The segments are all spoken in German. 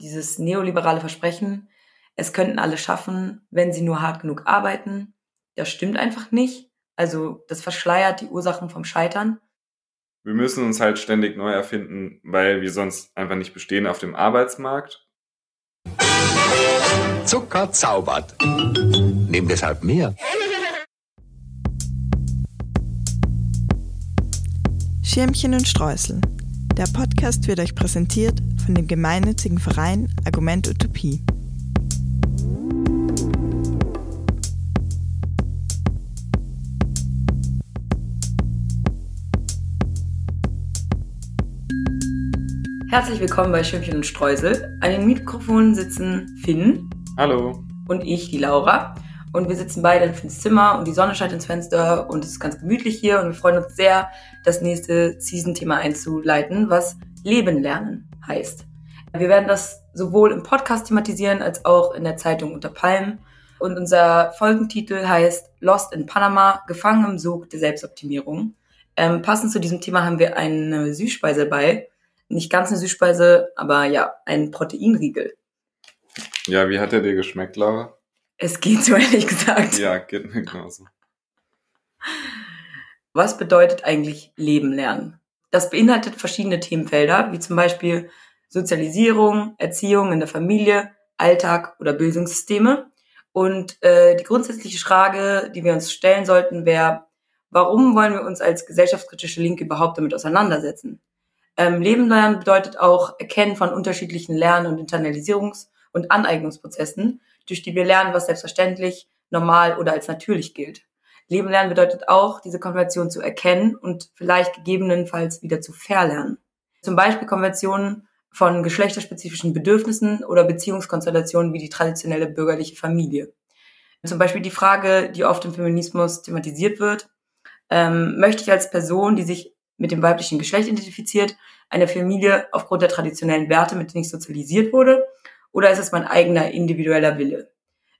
dieses neoliberale Versprechen, es könnten alle schaffen, wenn sie nur hart genug arbeiten. Das stimmt einfach nicht. Also das verschleiert die Ursachen vom Scheitern. Wir müssen uns halt ständig neu erfinden, weil wir sonst einfach nicht bestehen auf dem Arbeitsmarkt. Zucker zaubert. Nehmen deshalb mehr. Schirmchen und Streusel. Der Podcast wird euch präsentiert von dem gemeinnützigen Verein Argument Utopie. Herzlich willkommen bei Schirmchen und Streusel. An den Mikrofonen sitzen Finn. Hallo. Und ich, die Laura. Und wir sitzen beide in Finns Zimmer und die Sonne scheint ins Fenster und es ist ganz gemütlich hier und wir freuen uns sehr, das nächste Season-Thema einzuleiten, was Leben lernen heißt. Wir werden das sowohl im Podcast thematisieren als auch in der Zeitung unter Palmen. Und unser Folgentitel heißt Lost in Panama, gefangen im Sog der Selbstoptimierung. Ähm, passend zu diesem Thema haben wir eine Süßspeise bei, nicht ganz eine Süßspeise, aber ja, ein Proteinriegel. Ja, wie hat er dir geschmeckt, Laura? Es geht so ehrlich gesagt. Ja, geht mir genauso. Was bedeutet eigentlich Leben lernen? Das beinhaltet verschiedene Themenfelder, wie zum Beispiel Sozialisierung, Erziehung in der Familie, Alltag oder Bildungssysteme. Und äh, die grundsätzliche Frage, die wir uns stellen sollten, wäre, warum wollen wir uns als gesellschaftskritische Linke überhaupt damit auseinandersetzen? Ähm, Leben lernen bedeutet auch Erkennen von unterschiedlichen Lern- und Internalisierungs- und Aneignungsprozessen, durch die wir lernen, was selbstverständlich, normal oder als natürlich gilt. Leben lernen bedeutet auch, diese Konvention zu erkennen und vielleicht gegebenenfalls wieder zu verlernen. Zum Beispiel Konventionen von geschlechterspezifischen Bedürfnissen oder Beziehungskonstellationen wie die traditionelle bürgerliche Familie. Zum Beispiel die Frage, die oft im Feminismus thematisiert wird, ähm, möchte ich als Person, die sich mit dem weiblichen Geschlecht identifiziert, eine Familie aufgrund der traditionellen Werte, mit denen ich sozialisiert wurde, oder ist es mein eigener individueller Wille?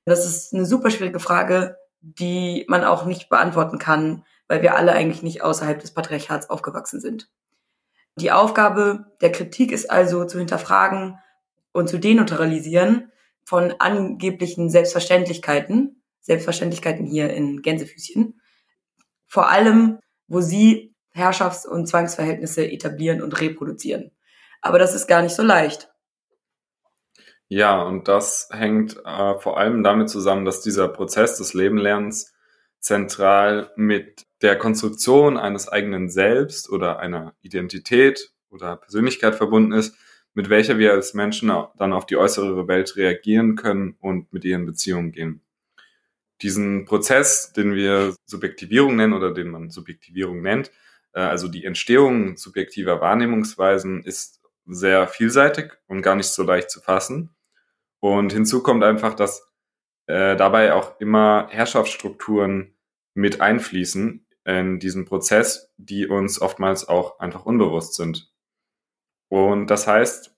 Das ist eine super schwierige Frage, die man auch nicht beantworten kann, weil wir alle eigentlich nicht außerhalb des Patriarchats aufgewachsen sind. Die Aufgabe der Kritik ist also zu hinterfragen und zu deneutralisieren von angeblichen Selbstverständlichkeiten, Selbstverständlichkeiten hier in Gänsefüßchen, vor allem, wo sie Herrschafts- und Zwangsverhältnisse etablieren und reproduzieren. Aber das ist gar nicht so leicht. Ja, und das hängt äh, vor allem damit zusammen, dass dieser Prozess des Lebenlernens zentral mit der Konstruktion eines eigenen Selbst oder einer Identität oder Persönlichkeit verbunden ist, mit welcher wir als Menschen dann auf die äußere Welt reagieren können und mit ihr in Beziehung gehen. Diesen Prozess, den wir Subjektivierung nennen oder den man Subjektivierung nennt, äh, also die Entstehung subjektiver Wahrnehmungsweisen ist sehr vielseitig und gar nicht so leicht zu fassen. Und hinzu kommt einfach, dass äh, dabei auch immer Herrschaftsstrukturen mit einfließen in diesen Prozess, die uns oftmals auch einfach unbewusst sind. Und das heißt,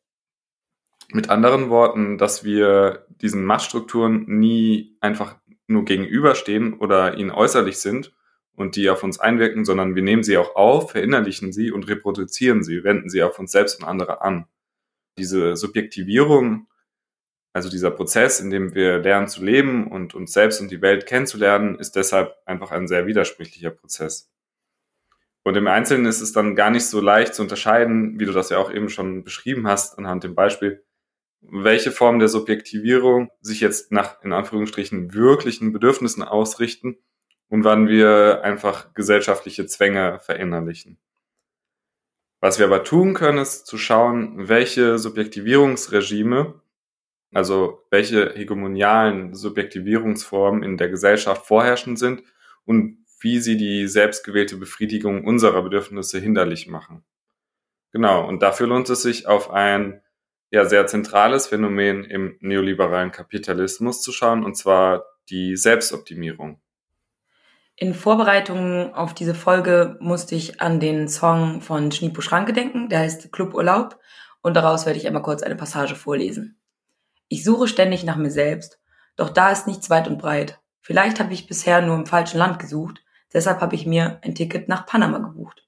mit anderen Worten, dass wir diesen Machtstrukturen nie einfach nur gegenüberstehen oder ihnen äußerlich sind, und die auf uns einwirken, sondern wir nehmen sie auch auf, verinnerlichen sie und reproduzieren sie, wenden sie auf uns selbst und andere an. Diese Subjektivierung, also dieser Prozess, in dem wir lernen zu leben und uns selbst und die Welt kennenzulernen, ist deshalb einfach ein sehr widersprüchlicher Prozess. Und im Einzelnen ist es dann gar nicht so leicht zu unterscheiden, wie du das ja auch eben schon beschrieben hast, anhand dem Beispiel, welche Form der Subjektivierung sich jetzt nach, in Anführungsstrichen, wirklichen Bedürfnissen ausrichten und wann wir einfach gesellschaftliche Zwänge verinnerlichen. Was wir aber tun können, ist zu schauen, welche Subjektivierungsregime, also welche hegemonialen Subjektivierungsformen in der Gesellschaft vorherrschend sind und wie sie die selbstgewählte Befriedigung unserer Bedürfnisse hinderlich machen. Genau, und dafür lohnt es sich auf ein ja, sehr zentrales Phänomen im neoliberalen Kapitalismus zu schauen, und zwar die Selbstoptimierung. In Vorbereitung auf diese Folge musste ich an den Song von Schnipo Schranke denken, der heißt Cluburlaub und daraus werde ich einmal kurz eine Passage vorlesen. Ich suche ständig nach mir selbst, doch da ist nichts weit und breit. Vielleicht habe ich bisher nur im falschen Land gesucht, deshalb habe ich mir ein Ticket nach Panama gebucht.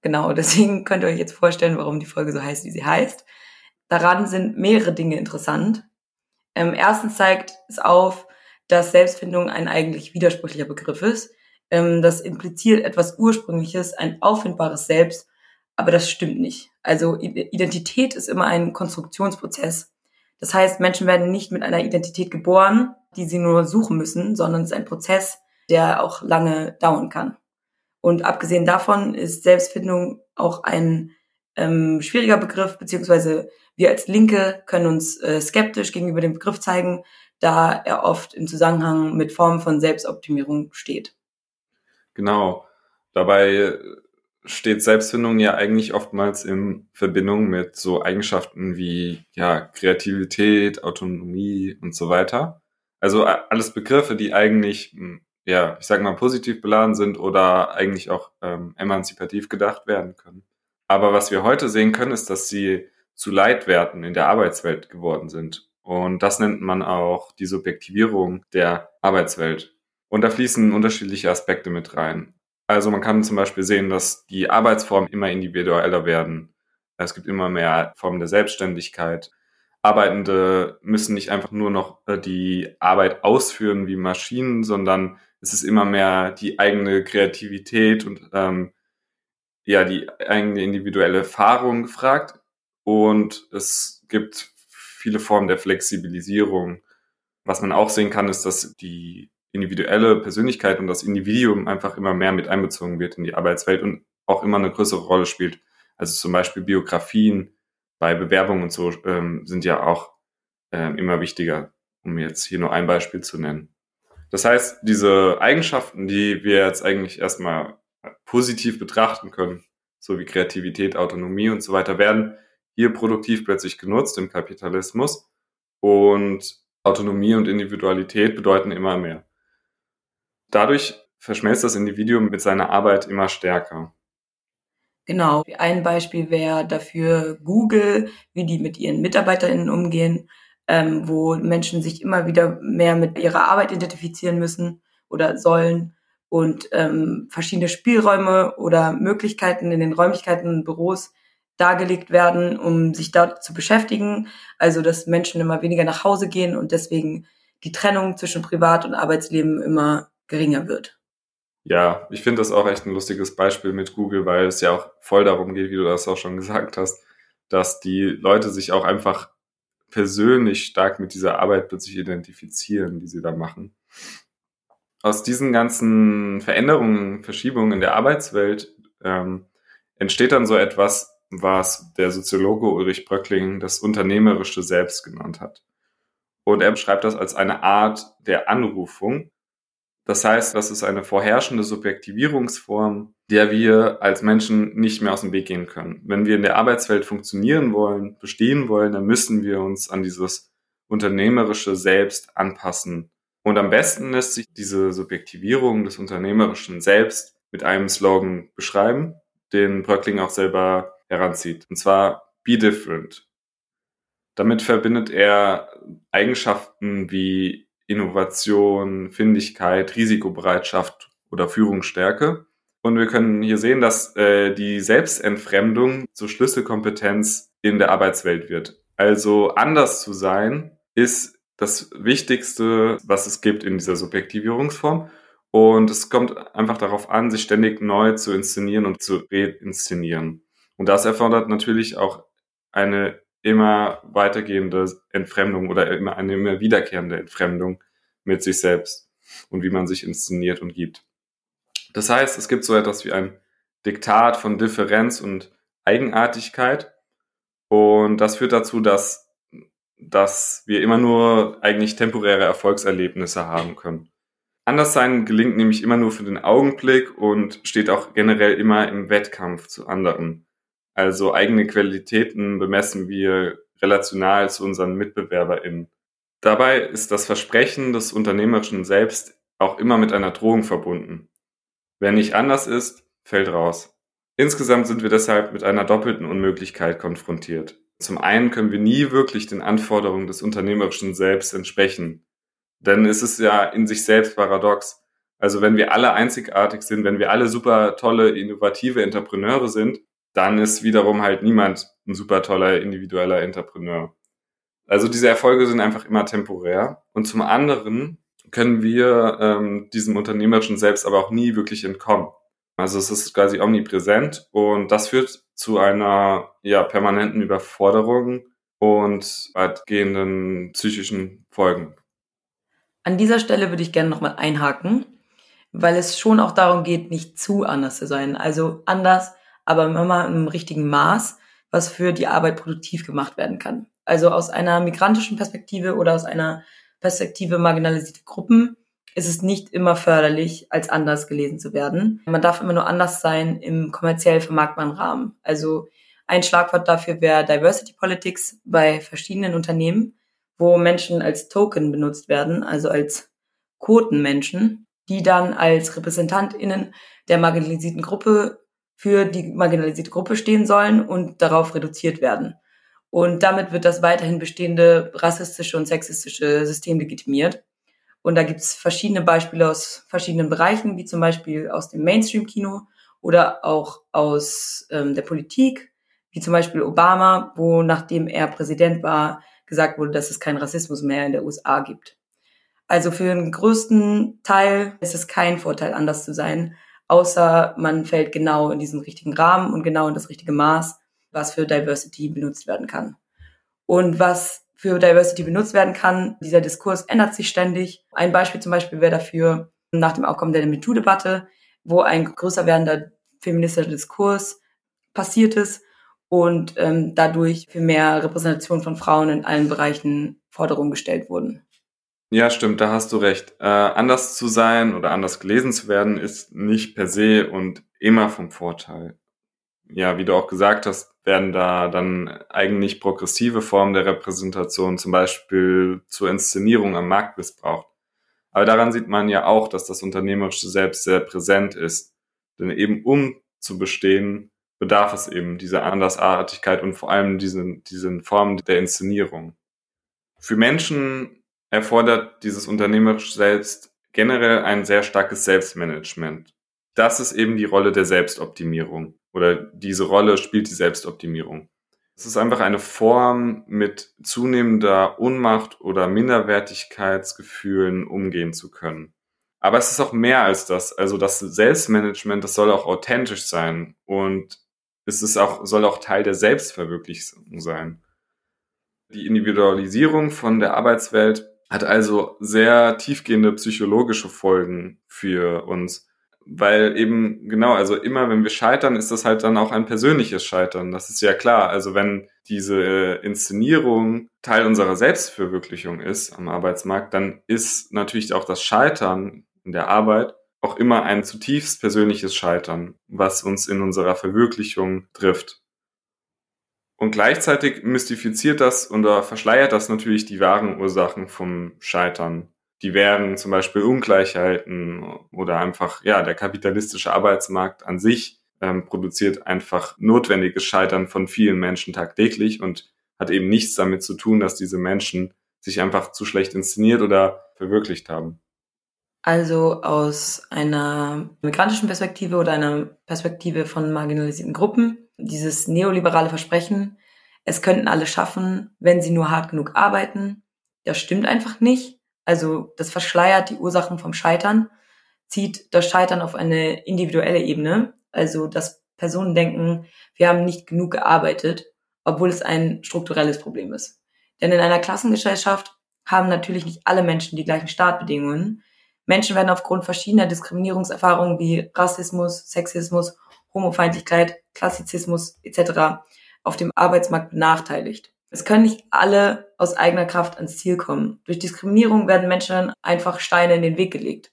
Genau, deswegen könnt ihr euch jetzt vorstellen, warum die Folge so heißt, wie sie heißt. Daran sind mehrere Dinge interessant. Ähm, erstens zeigt es auf, dass Selbstfindung ein eigentlich widersprüchlicher Begriff ist. Ähm, das impliziert etwas Ursprüngliches, ein auffindbares Selbst, aber das stimmt nicht. Also Identität ist immer ein Konstruktionsprozess. Das heißt, Menschen werden nicht mit einer Identität geboren, die sie nur suchen müssen, sondern es ist ein Prozess, der auch lange dauern kann. Und abgesehen davon ist Selbstfindung auch ein ähm, schwieriger Begriff, beziehungsweise wir als Linke können uns äh, skeptisch gegenüber dem Begriff zeigen, da er oft im Zusammenhang mit Formen von Selbstoptimierung steht. Genau. Dabei steht Selbstfindung ja eigentlich oftmals in Verbindung mit so Eigenschaften wie ja, Kreativität, Autonomie und so weiter. Also alles Begriffe, die eigentlich, hm, ja, ich sag mal, positiv beladen sind oder eigentlich auch ähm, emanzipativ gedacht werden können. Aber was wir heute sehen können, ist, dass sie zu Leitwerten in der Arbeitswelt geworden sind. Und das nennt man auch die Subjektivierung der Arbeitswelt. Und da fließen unterschiedliche Aspekte mit rein. Also man kann zum Beispiel sehen, dass die Arbeitsformen immer individueller werden. Es gibt immer mehr Formen der Selbstständigkeit. Arbeitende müssen nicht einfach nur noch äh, die Arbeit ausführen wie Maschinen, sondern es ist immer mehr die eigene Kreativität und ähm, ja die eigene individuelle Erfahrung gefragt. Und es gibt viele Formen der Flexibilisierung. Was man auch sehen kann, ist, dass die individuelle Persönlichkeit und das Individuum einfach immer mehr mit einbezogen wird in die Arbeitswelt und auch immer eine größere Rolle spielt. Also zum Beispiel Biografien bei Bewerbungen und so ähm, sind ja auch ähm, immer wichtiger, um jetzt hier nur ein Beispiel zu nennen. Das heißt, diese Eigenschaften, die wir jetzt eigentlich erstmal positiv betrachten können, so wie Kreativität, Autonomie und so weiter, werden hier produktiv plötzlich genutzt im Kapitalismus und Autonomie und Individualität bedeuten immer mehr. Dadurch verschmelzt das Individuum mit seiner Arbeit immer stärker. Genau. Ein Beispiel wäre dafür Google, wie die mit ihren MitarbeiterInnen umgehen, ähm, wo Menschen sich immer wieder mehr mit ihrer Arbeit identifizieren müssen oder sollen und ähm, verschiedene Spielräume oder Möglichkeiten in den Räumlichkeiten und Büros dargelegt werden, um sich da zu beschäftigen. Also, dass Menschen immer weniger nach Hause gehen und deswegen die Trennung zwischen Privat- und Arbeitsleben immer geringer wird. Ja, ich finde das auch echt ein lustiges Beispiel mit Google, weil es ja auch voll darum geht, wie du das auch schon gesagt hast, dass die Leute sich auch einfach persönlich stark mit dieser Arbeit plötzlich identifizieren, die sie da machen. Aus diesen ganzen Veränderungen, Verschiebungen in der Arbeitswelt ähm, entsteht dann so etwas, was der Soziologe Ulrich Bröckling das unternehmerische Selbst genannt hat. Und er beschreibt das als eine Art der Anrufung, das heißt, das ist eine vorherrschende Subjektivierungsform, der wir als Menschen nicht mehr aus dem Weg gehen können. Wenn wir in der Arbeitswelt funktionieren wollen, bestehen wollen, dann müssen wir uns an dieses unternehmerische Selbst anpassen. Und am besten lässt sich diese Subjektivierung des unternehmerischen Selbst mit einem Slogan beschreiben, den Bröckling auch selber heranzieht. Und zwar Be Different. Damit verbindet er Eigenschaften wie Innovation, Findigkeit, Risikobereitschaft oder Führungsstärke. Und wir können hier sehen, dass äh, die Selbstentfremdung zur Schlüsselkompetenz in der Arbeitswelt wird. Also anders zu sein ist das Wichtigste, was es gibt in dieser Subjektivierungsform. Und es kommt einfach darauf an, sich ständig neu zu inszenieren und zu reinszenieren. Und das erfordert natürlich auch eine immer weitergehende Entfremdung oder immer eine immer wiederkehrende Entfremdung mit sich selbst und wie man sich inszeniert und gibt. Das heißt, es gibt so etwas wie ein Diktat von Differenz und Eigenartigkeit und das führt dazu, dass, dass wir immer nur eigentlich temporäre Erfolgserlebnisse haben können. Anderssein gelingt nämlich immer nur für den Augenblick und steht auch generell immer im Wettkampf zu anderen. Also eigene Qualitäten bemessen wir relational zu unseren MitbewerberInnen. Dabei ist das Versprechen des Unternehmerischen selbst auch immer mit einer Drohung verbunden. Wer nicht anders ist, fällt raus. Insgesamt sind wir deshalb mit einer doppelten Unmöglichkeit konfrontiert. Zum einen können wir nie wirklich den Anforderungen des Unternehmerischen Selbst entsprechen. Denn es ist ja in sich selbst paradox. Also wenn wir alle einzigartig sind, wenn wir alle super tolle, innovative Entrepreneure sind, dann ist wiederum halt niemand ein super toller individueller Entrepreneur. Also diese Erfolge sind einfach immer temporär. Und zum anderen können wir ähm, diesem Unternehmerischen selbst aber auch nie wirklich entkommen. Also es ist quasi omnipräsent und das führt zu einer ja, permanenten Überforderung und weitgehenden psychischen Folgen. An dieser Stelle würde ich gerne nochmal einhaken, weil es schon auch darum geht, nicht zu anders zu sein. Also anders, aber immer im richtigen Maß, was für die Arbeit produktiv gemacht werden kann. Also aus einer migrantischen Perspektive oder aus einer Perspektive marginalisierte Gruppen ist es nicht immer förderlich, als anders gelesen zu werden. Man darf immer nur anders sein im kommerziell vermarktbaren Rahmen. Also ein Schlagwort dafür wäre Diversity Politics bei verschiedenen Unternehmen, wo Menschen als Token benutzt werden, also als Quotenmenschen, die dann als RepräsentantInnen der marginalisierten Gruppe für die marginalisierte Gruppe stehen sollen und darauf reduziert werden. Und damit wird das weiterhin bestehende rassistische und sexistische System legitimiert. Und da gibt's verschiedene Beispiele aus verschiedenen Bereichen, wie zum Beispiel aus dem Mainstream-Kino oder auch aus ähm, der Politik, wie zum Beispiel Obama, wo nachdem er Präsident war, gesagt wurde, dass es keinen Rassismus mehr in der USA gibt. Also für den größten Teil ist es kein Vorteil, anders zu sein, außer man fällt genau in diesen richtigen Rahmen und genau in das richtige Maß, was für Diversity benutzt werden kann. Und was für Diversity benutzt werden kann, dieser Diskurs ändert sich ständig. Ein Beispiel zum Beispiel wäre dafür nach dem Aufkommen der MeToo-Debatte, wo ein größer werdender feministischer Diskurs passiert ist und ähm, dadurch für mehr Repräsentation von Frauen in allen Bereichen Forderungen gestellt wurden. Ja, stimmt, da hast du recht. Äh, anders zu sein oder anders gelesen zu werden, ist nicht per se und immer vom Vorteil. Ja, wie du auch gesagt hast, werden da dann eigentlich progressive Formen der Repräsentation, zum Beispiel zur Inszenierung am Markt missbraucht. Aber daran sieht man ja auch, dass das Unternehmerische selbst sehr präsent ist. Denn eben um zu bestehen, bedarf es eben dieser Andersartigkeit und vor allem diesen, diesen Formen der Inszenierung. Für Menschen erfordert dieses unternehmerisch selbst generell ein sehr starkes Selbstmanagement. Das ist eben die Rolle der Selbstoptimierung oder diese Rolle spielt die Selbstoptimierung. Es ist einfach eine Form, mit zunehmender Unmacht oder Minderwertigkeitsgefühlen umgehen zu können. Aber es ist auch mehr als das. Also das Selbstmanagement, das soll auch authentisch sein und es ist auch, soll auch Teil der Selbstverwirklichung sein. Die Individualisierung von der Arbeitswelt hat also sehr tiefgehende psychologische Folgen für uns. Weil eben, genau, also immer wenn wir scheitern, ist das halt dann auch ein persönliches Scheitern. Das ist ja klar. Also wenn diese Inszenierung Teil unserer Selbstverwirklichung ist am Arbeitsmarkt, dann ist natürlich auch das Scheitern in der Arbeit auch immer ein zutiefst persönliches Scheitern, was uns in unserer Verwirklichung trifft. Und gleichzeitig mystifiziert das oder verschleiert das natürlich die wahren Ursachen vom Scheitern. Die wären zum Beispiel Ungleichheiten oder einfach, ja, der kapitalistische Arbeitsmarkt an sich ähm, produziert einfach notwendiges Scheitern von vielen Menschen tagtäglich und hat eben nichts damit zu tun, dass diese Menschen sich einfach zu schlecht inszeniert oder verwirklicht haben. Also aus einer migrantischen Perspektive oder einer Perspektive von marginalisierten Gruppen dieses neoliberale Versprechen, es könnten alle schaffen, wenn sie nur hart genug arbeiten, das stimmt einfach nicht. Also das verschleiert die Ursachen vom Scheitern, zieht das Scheitern auf eine individuelle Ebene, also dass Personen denken, wir haben nicht genug gearbeitet, obwohl es ein strukturelles Problem ist. Denn in einer Klassengesellschaft haben natürlich nicht alle Menschen die gleichen Startbedingungen. Menschen werden aufgrund verschiedener Diskriminierungserfahrungen wie Rassismus, Sexismus Homofeindlichkeit, Klassizismus etc. auf dem Arbeitsmarkt benachteiligt. Es können nicht alle aus eigener Kraft ans Ziel kommen. Durch Diskriminierung werden Menschen einfach Steine in den Weg gelegt.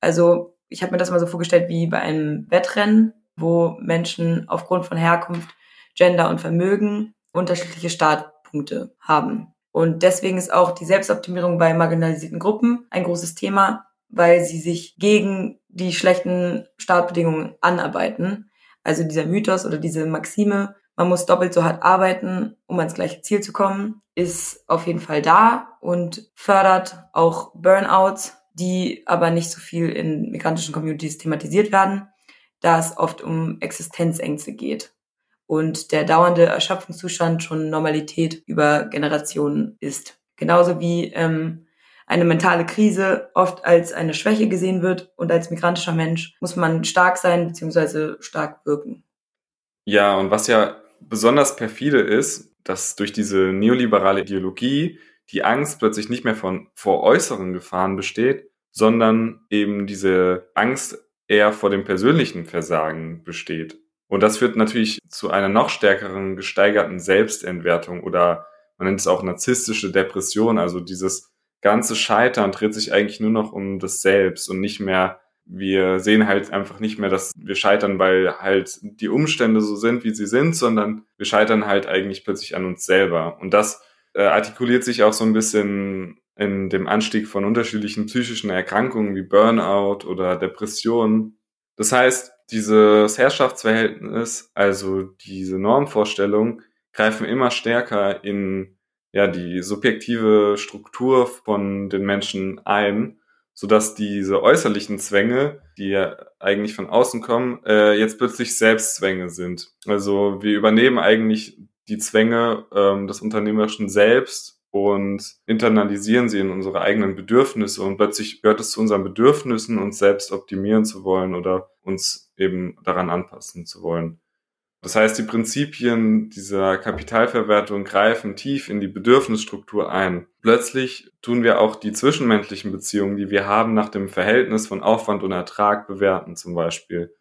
Also ich habe mir das mal so vorgestellt wie bei einem Wettrennen, wo Menschen aufgrund von Herkunft, Gender und Vermögen unterschiedliche Startpunkte haben. Und deswegen ist auch die Selbstoptimierung bei marginalisierten Gruppen ein großes Thema, weil sie sich gegen die schlechten Startbedingungen anarbeiten also dieser Mythos oder diese Maxime, man muss doppelt so hart arbeiten, um ans gleiche Ziel zu kommen, ist auf jeden Fall da und fördert auch Burnouts, die aber nicht so viel in migrantischen Communities thematisiert werden, da es oft um Existenzängste geht. und der dauernde Erschöpfungszustand schon Normalität über Generationen ist. Genauso wie ähm, eine mentale Krise oft als eine Schwäche gesehen wird und als migrantischer Mensch muss man stark sein bzw. stark wirken. Ja, und was ja besonders perfide ist, dass durch diese neoliberale Ideologie die Angst plötzlich nicht mehr von, vor äußeren Gefahren besteht, sondern eben diese Angst eher vor dem persönlichen Versagen besteht. Und das führt natürlich zu einer noch stärkeren gesteigerten Selbstentwertung oder man nennt es auch narzisstische Depression, also dieses ganze Scheitern dreht sich eigentlich nur noch um das Selbst und nicht mehr, wir sehen halt einfach nicht mehr, dass wir scheitern, weil halt die Umstände so sind, wie sie sind, sondern wir scheitern halt eigentlich plötzlich an uns selber. Und das äh, artikuliert sich auch so ein bisschen in dem Anstieg von unterschiedlichen psychischen Erkrankungen wie Burnout oder Depressionen. Das heißt, dieses Herrschaftsverhältnis, also diese Normvorstellung, greifen immer stärker in ja die subjektive Struktur von den Menschen ein, so dass diese äußerlichen Zwänge, die ja eigentlich von außen kommen, äh, jetzt plötzlich Selbstzwänge sind. Also wir übernehmen eigentlich die Zwänge ähm, des Unternehmerischen selbst und internalisieren sie in unsere eigenen Bedürfnisse und plötzlich gehört es zu unseren Bedürfnissen, uns selbst optimieren zu wollen oder uns eben daran anpassen zu wollen. Das heißt, die Prinzipien dieser Kapitalverwertung greifen tief in die Bedürfnisstruktur ein. Plötzlich tun wir auch die zwischenmenschlichen Beziehungen, die wir haben, nach dem Verhältnis von Aufwand und Ertrag bewerten zum Beispiel.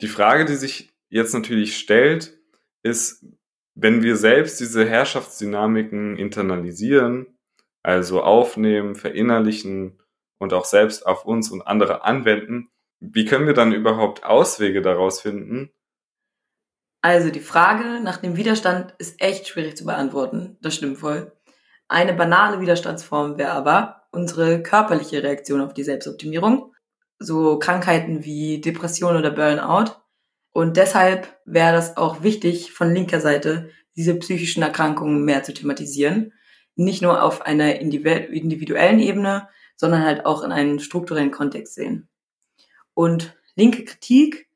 Die Frage, die sich jetzt natürlich stellt, ist, wenn wir selbst diese Herrschaftsdynamiken internalisieren, also aufnehmen, verinnerlichen und auch selbst auf uns und andere anwenden, wie können wir dann überhaupt Auswege daraus finden, also die Frage nach dem Widerstand ist echt schwierig zu beantworten. Das stimmt voll. Eine banale Widerstandsform wäre aber unsere körperliche Reaktion auf die Selbstoptimierung. So Krankheiten wie Depression oder Burnout. Und deshalb wäre das auch wichtig, von linker Seite diese psychischen Erkrankungen mehr zu thematisieren. Nicht nur auf einer individuellen Ebene, sondern halt auch in einem strukturellen Kontext sehen. Und linke Kritik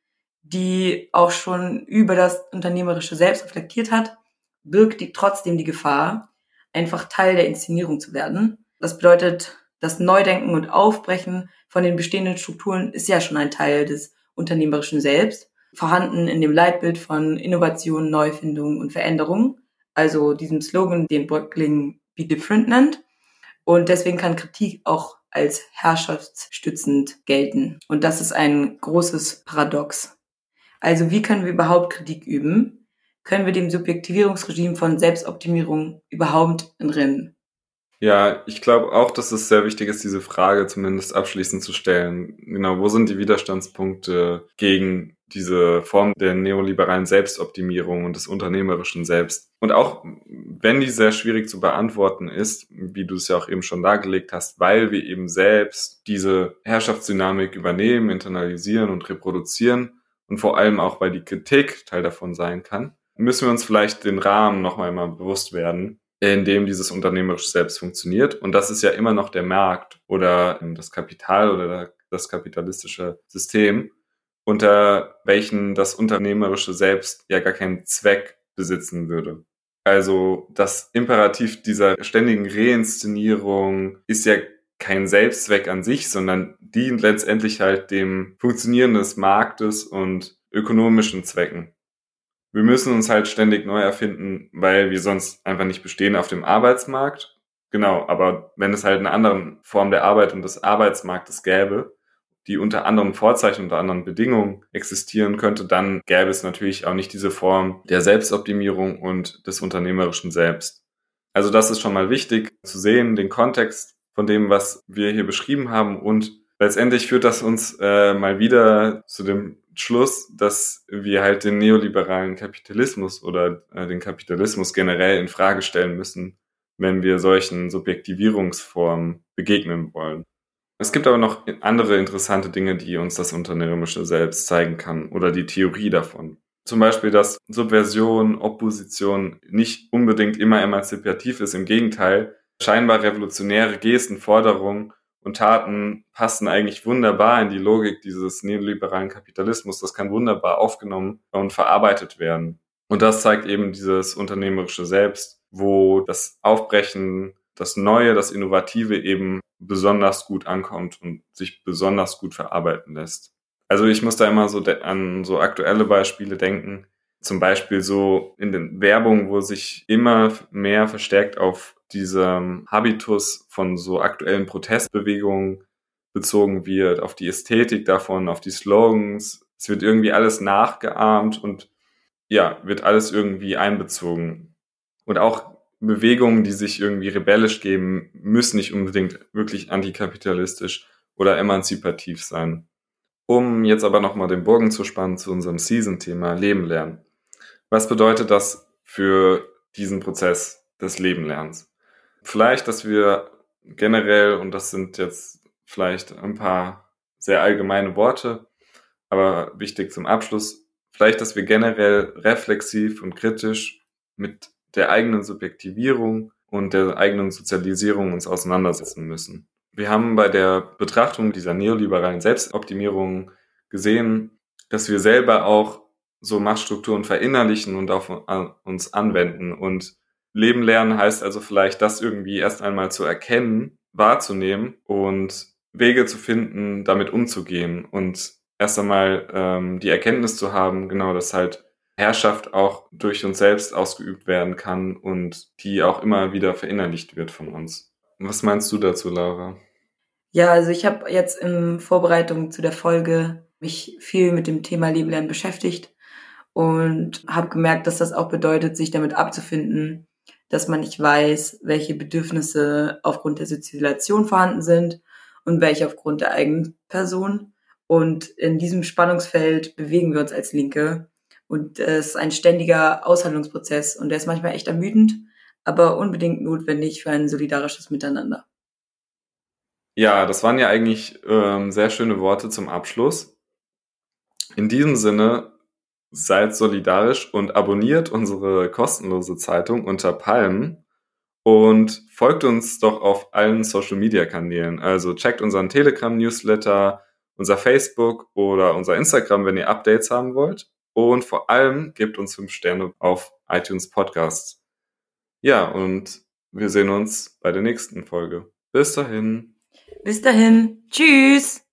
die auch schon über das Unternehmerische selbst reflektiert hat, birgt die trotzdem die Gefahr, einfach Teil der Inszenierung zu werden. Das bedeutet, das Neudenken und Aufbrechen von den bestehenden Strukturen ist ja schon ein Teil des Unternehmerischen Selbst, vorhanden in dem Leitbild von Innovation, Neufindung und Veränderung, also diesem Slogan, den Bröckling Be Different nennt. Und deswegen kann Kritik auch als herrschaftsstützend gelten. Und das ist ein großes Paradox. Also wie können wir überhaupt Kritik üben? Können wir dem Subjektivierungsregime von Selbstoptimierung überhaupt entrinnen? Ja, ich glaube auch, dass es sehr wichtig ist, diese Frage zumindest abschließend zu stellen. Genau, wo sind die Widerstandspunkte gegen diese Form der neoliberalen Selbstoptimierung und des unternehmerischen Selbst? Und auch wenn die sehr schwierig zu beantworten ist, wie du es ja auch eben schon dargelegt hast, weil wir eben selbst diese Herrschaftsdynamik übernehmen, internalisieren und reproduzieren, und vor allem auch, weil die Kritik Teil davon sein kann, müssen wir uns vielleicht den Rahmen nochmal mal bewusst werden, in dem dieses unternehmerische Selbst funktioniert. Und das ist ja immer noch der Markt oder das Kapital oder das kapitalistische System, unter welchen das unternehmerische Selbst ja gar keinen Zweck besitzen würde. Also das Imperativ dieser ständigen Reinszenierung ist ja kein Selbstzweck an sich, sondern dient letztendlich halt dem Funktionieren des Marktes und ökonomischen Zwecken. Wir müssen uns halt ständig neu erfinden, weil wir sonst einfach nicht bestehen auf dem Arbeitsmarkt. Genau, aber wenn es halt eine andere Form der Arbeit und des Arbeitsmarktes gäbe, die unter anderen Vorzeichen, unter anderen Bedingungen existieren könnte, dann gäbe es natürlich auch nicht diese Form der Selbstoptimierung und des unternehmerischen Selbst. Also das ist schon mal wichtig zu sehen, den Kontext von dem, was wir hier beschrieben haben. Und letztendlich führt das uns äh, mal wieder zu dem Schluss, dass wir halt den neoliberalen Kapitalismus oder äh, den Kapitalismus generell in Frage stellen müssen, wenn wir solchen Subjektivierungsformen begegnen wollen. Es gibt aber noch andere interessante Dinge, die uns das Unternehmerische selbst zeigen kann oder die Theorie davon. Zum Beispiel, dass Subversion, Opposition nicht unbedingt immer emanzipativ ist. Im Gegenteil, scheinbar revolutionäre Gesten, Forderungen und Taten passen eigentlich wunderbar in die Logik dieses neoliberalen Kapitalismus. Das kann wunderbar aufgenommen und verarbeitet werden. Und das zeigt eben dieses unternehmerische Selbst, wo das Aufbrechen, das Neue, das Innovative eben besonders gut ankommt und sich besonders gut verarbeiten lässt. Also ich muss da immer so an so aktuelle Beispiele denken. Zum Beispiel so in den Werbungen, wo sich immer mehr verstärkt auf diesem Habitus von so aktuellen Protestbewegungen bezogen wird, auf die Ästhetik davon, auf die Slogans. Es wird irgendwie alles nachgeahmt und ja, wird alles irgendwie einbezogen. Und auch Bewegungen, die sich irgendwie rebellisch geben, müssen nicht unbedingt wirklich antikapitalistisch oder emanzipativ sein. Um jetzt aber nochmal den Bogen zu spannen zu unserem Season-Thema Leben lernen. Was bedeutet das für diesen Prozess des Lebenlernens? Vielleicht, dass wir generell, und das sind jetzt vielleicht ein paar sehr allgemeine Worte, aber wichtig zum Abschluss, vielleicht, dass wir generell reflexiv und kritisch mit der eigenen Subjektivierung und der eigenen Sozialisierung uns auseinandersetzen müssen. Wir haben bei der Betrachtung dieser neoliberalen Selbstoptimierung gesehen, dass wir selber auch so Machtstrukturen verinnerlichen und auf uns anwenden. Und Leben lernen heißt also vielleicht, das irgendwie erst einmal zu erkennen, wahrzunehmen und Wege zu finden, damit umzugehen und erst einmal ähm, die Erkenntnis zu haben, genau, dass halt Herrschaft auch durch uns selbst ausgeübt werden kann und die auch immer wieder verinnerlicht wird von uns. Was meinst du dazu, Laura? Ja, also ich habe jetzt in Vorbereitung zu der Folge mich viel mit dem Thema Leben lernen beschäftigt und habe gemerkt, dass das auch bedeutet, sich damit abzufinden, dass man nicht weiß, welche Bedürfnisse aufgrund der Sozialisation vorhanden sind und welche aufgrund der eigenen Person. Und in diesem Spannungsfeld bewegen wir uns als Linke. Und es ist ein ständiger Aushandlungsprozess und der ist manchmal echt ermüdend, aber unbedingt notwendig für ein solidarisches Miteinander. Ja, das waren ja eigentlich ähm, sehr schöne Worte zum Abschluss. In diesem Sinne, seid solidarisch und abonniert unsere kostenlose Zeitung unter Palmen und folgt uns doch auf allen Social Media Kanälen. Also checkt unseren Telegram Newsletter, unser Facebook oder unser Instagram, wenn ihr Updates haben wollt. Und vor allem gebt uns fünf Sterne auf iTunes Podcasts. Ja, und wir sehen uns bei der nächsten Folge. Bis dahin. Bis dahin. Tschüss.